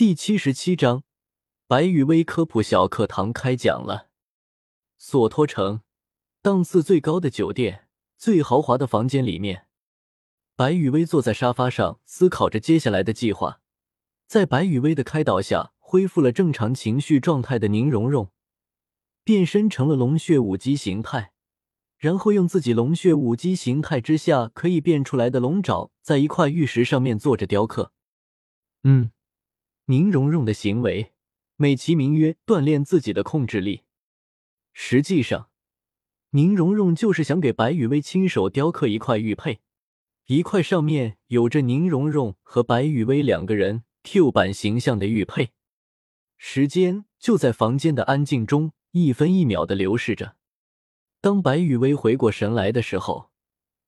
第七十七章，白羽薇科普小课堂开讲了。索托城，档次最高的酒店，最豪华的房间里面，白羽薇坐在沙发上，思考着接下来的计划。在白羽薇的开导下，恢复了正常情绪状态的宁荣荣，变身成了龙血武姬形态，然后用自己龙血武姬形态之下可以变出来的龙爪，在一块玉石上面做着雕刻。嗯。宁荣荣的行为美其名曰锻炼自己的控制力，实际上，宁荣荣就是想给白雨薇亲手雕刻一块玉佩，一块上面有着宁荣荣和白雨薇两个人 Q 版形象的玉佩。时间就在房间的安静中一分一秒的流逝着。当白雨薇回过神来的时候，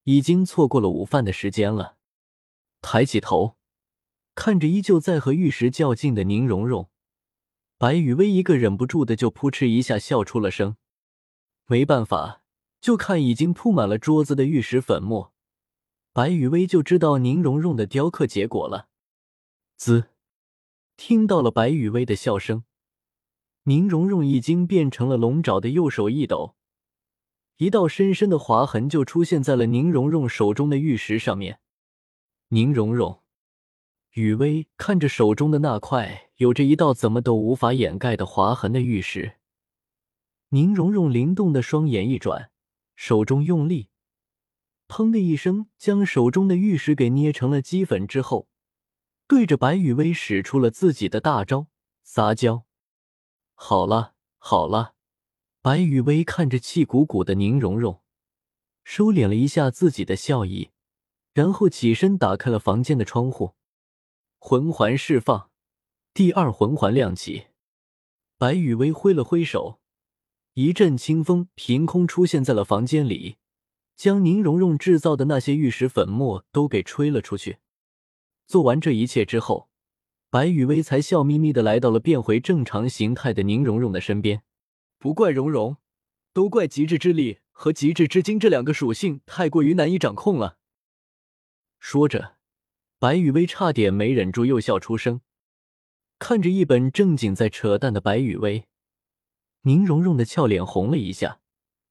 已经错过了午饭的时间了。抬起头。看着依旧在和玉石较劲的宁荣荣，白雨薇一个忍不住的就扑哧一下笑出了声。没办法，就看已经铺满了桌子的玉石粉末，白雨薇就知道宁荣荣的雕刻结果了。滋，听到了白雨薇的笑声，宁荣荣已经变成了龙爪的右手一抖，一道深深的划痕就出现在了宁荣荣手中的玉石上面。宁荣荣。雨薇看着手中的那块有着一道怎么都无法掩盖的划痕的玉石，宁荣荣灵动的双眼一转，手中用力，砰的一声将手中的玉石给捏成了齑粉之后，对着白雨薇使出了自己的大招撒娇。好了好了，白雨薇看着气鼓鼓的宁荣荣，收敛了一下自己的笑意，然后起身打开了房间的窗户。魂环释放，第二魂环亮起。白雨薇挥了挥手，一阵清风凭空出现在了房间里，将宁荣荣制造的那些玉石粉末都给吹了出去。做完这一切之后，白雨薇才笑眯眯的来到了变回正常形态的宁荣荣的身边。不怪荣荣，都怪极致之力和极致之精这两个属性太过于难以掌控了。说着。白雨薇差点没忍住又笑出声，看着一本正经在扯淡的白雨薇，宁荣荣的俏脸红了一下，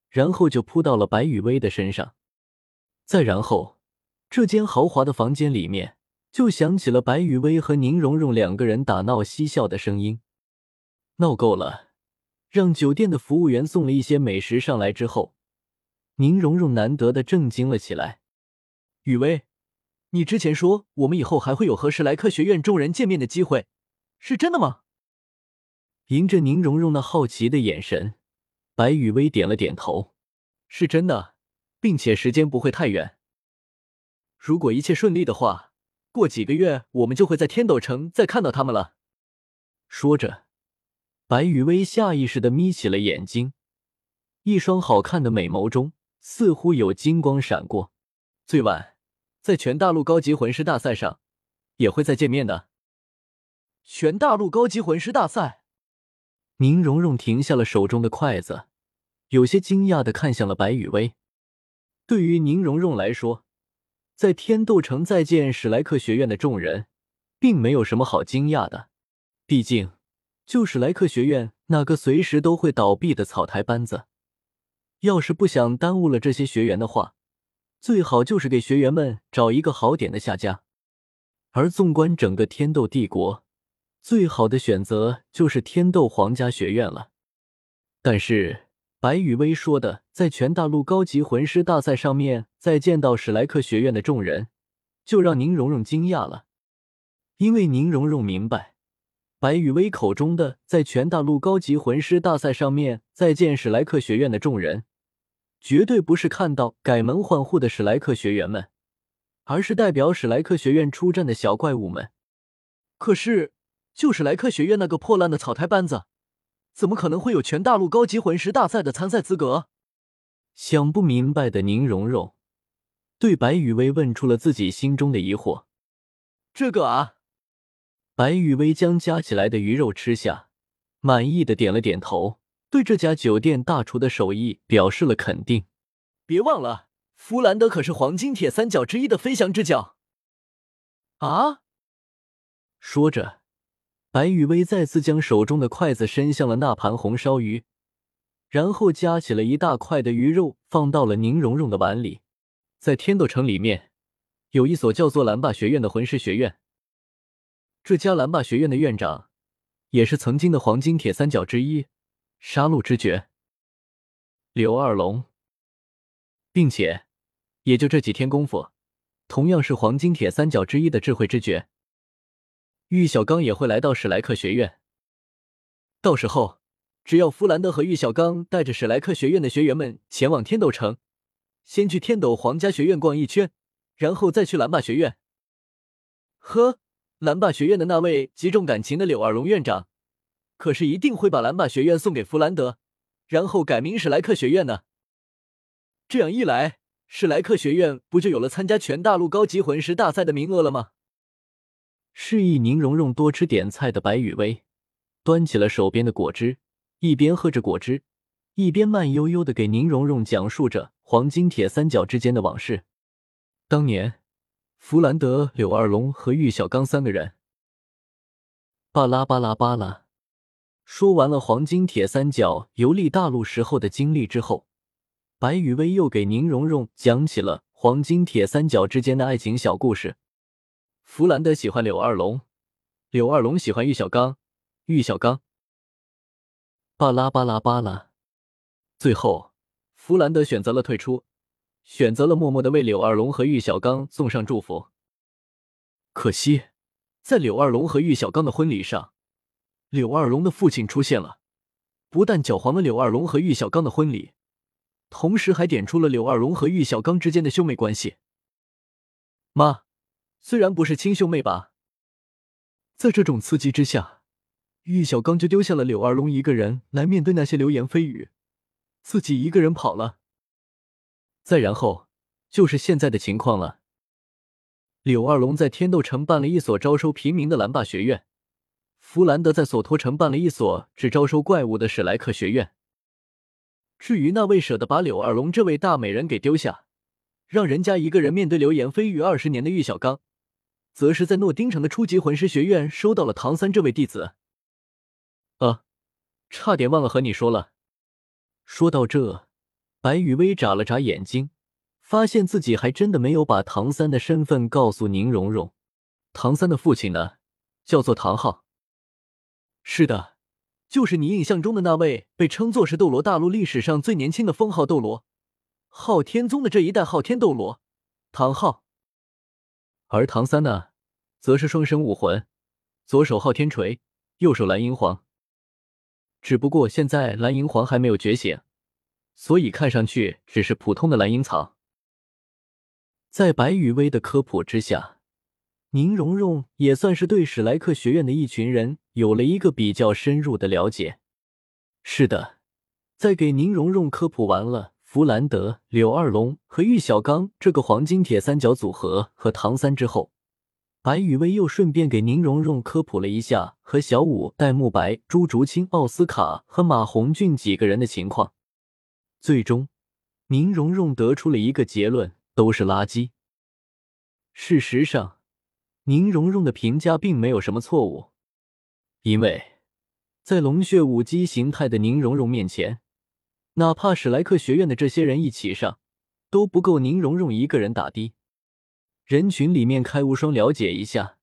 然后就扑到了白雨薇的身上。再然后，这间豪华的房间里面就响起了白雨薇和宁荣荣两个人打闹嬉笑的声音。闹够了，让酒店的服务员送了一些美食上来之后，宁荣荣难得的震惊了起来。雨薇。你之前说我们以后还会有和史莱克学院众人见面的机会，是真的吗？迎着宁荣荣那好奇的眼神，白雨薇点了点头，是真的，并且时间不会太远。如果一切顺利的话，过几个月我们就会在天斗城再看到他们了。说着，白雨薇下意识的眯起了眼睛，一双好看的美眸中似乎有金光闪过。最晚。在全大陆高级魂师大赛上，也会再见面的。全大陆高级魂师大赛，宁荣荣停下了手中的筷子，有些惊讶的看向了白雨薇。对于宁荣荣来说，在天斗城再见史莱克学院的众人，并没有什么好惊讶的。毕竟，就史莱克学院那个随时都会倒闭的草台班子，要是不想耽误了这些学员的话。最好就是给学员们找一个好点的下家，而纵观整个天斗帝国，最好的选择就是天斗皇家学院了。但是白雨薇说的，在全大陆高级魂师大赛上面再见到史莱克学院的众人，就让宁荣荣惊讶了，因为宁荣荣明白，白雨薇口中的在全大陆高级魂师大赛上面再见史莱克学院的众人。绝对不是看到改门换户的史莱克学员们，而是代表史莱克学院出战的小怪物们。可是，就史莱克学院那个破烂的草台班子，怎么可能会有全大陆高级魂师大赛的参赛资格？想不明白的宁荣荣对白雨薇问出了自己心中的疑惑。这个啊，白雨薇将夹起来的鱼肉吃下，满意的点了点头。对这家酒店大厨的手艺表示了肯定。别忘了，弗兰德可是黄金铁三角之一的飞翔之角。啊！说着，白雨薇再次将手中的筷子伸向了那盘红烧鱼，然后夹起了一大块的鱼肉放到了宁荣荣的碗里。在天斗城里面，有一所叫做蓝霸学院的魂师学院。这家蓝霸学院的院长，也是曾经的黄金铁三角之一，杀戮之绝柳二龙，并且也就这几天功夫，同样是黄金铁三角之一的智慧之绝。玉小刚也会来到史莱克学院，到时候只要弗兰德和玉小刚带着史莱克学院的学员们前往天斗城，先去天斗皇家学院逛一圈，然后再去蓝霸学院。呵，蓝霸学院的那位极重感情的柳二龙院长，可是一定会把蓝霸学院送给弗兰德，然后改名史莱克学院呢。这样一来，史莱克学院不就有了参加全大陆高级魂师大赛的名额了吗？示意宁荣荣多吃点菜的白雨薇，端起了手边的果汁，一边喝着果汁，一边慢悠悠的给宁荣荣讲述着黄金铁三角之间的往事。当年，弗兰德、柳二龙和玉小刚三个人，巴拉巴拉巴拉，说完了黄金铁三角游历大陆时候的经历之后，白雨薇又给宁荣荣讲起了黄金铁三角之间的爱情小故事。弗兰德喜欢柳二龙，柳二龙喜欢玉小刚，玉小刚。巴拉巴拉巴拉，最后弗兰德选择了退出，选择了默默的为柳二龙和玉小刚送上祝福。可惜，在柳二龙和玉小刚的婚礼上，柳二龙的父亲出现了，不但搅黄了柳二龙和玉小刚的婚礼，同时还点出了柳二龙和玉小刚之间的兄妹关系。妈。虽然不是亲兄妹吧，在这种刺激之下，玉小刚就丢下了柳二龙一个人来面对那些流言蜚语，自己一个人跑了。再然后就是现在的情况了。柳二龙在天斗城办了一所招收平民的蓝霸学院，弗兰德在索托城办了一所只招收怪物的史莱克学院。至于那位舍得把柳二龙这位大美人给丢下，让人家一个人面对流言蜚语二十年的玉小刚。则是在诺丁城的初级魂师学院收到了唐三这位弟子。啊，差点忘了和你说了。说到这，白雨薇眨了眨眼睛，发现自己还真的没有把唐三的身份告诉宁荣荣。唐三的父亲呢，叫做唐昊。是的，就是你印象中的那位被称作是斗罗大陆历史上最年轻的封号斗罗，昊天宗的这一代昊天斗罗，唐昊。而唐三呢，则是双生武魂，左手昊天锤，右手蓝银皇。只不过现在蓝银皇还没有觉醒，所以看上去只是普通的蓝银草。在白羽薇的科普之下，宁荣荣也算是对史莱克学院的一群人有了一个比较深入的了解。是的，在给宁荣荣科普完了。弗兰德、柳二龙和玉小刚这个黄金铁三角组合和唐三之后，白雨薇又顺便给宁荣荣科普了一下和小舞、戴沐白、朱竹清、奥斯卡和马红俊几个人的情况。最终，宁荣荣得出了一个结论：都是垃圾。事实上，宁荣荣的评价并没有什么错误，因为在龙血武姬形态的宁荣荣面前。哪怕史莱克学院的这些人一起上，都不够宁荣荣一个人打的。人群里面，开无双了解一下，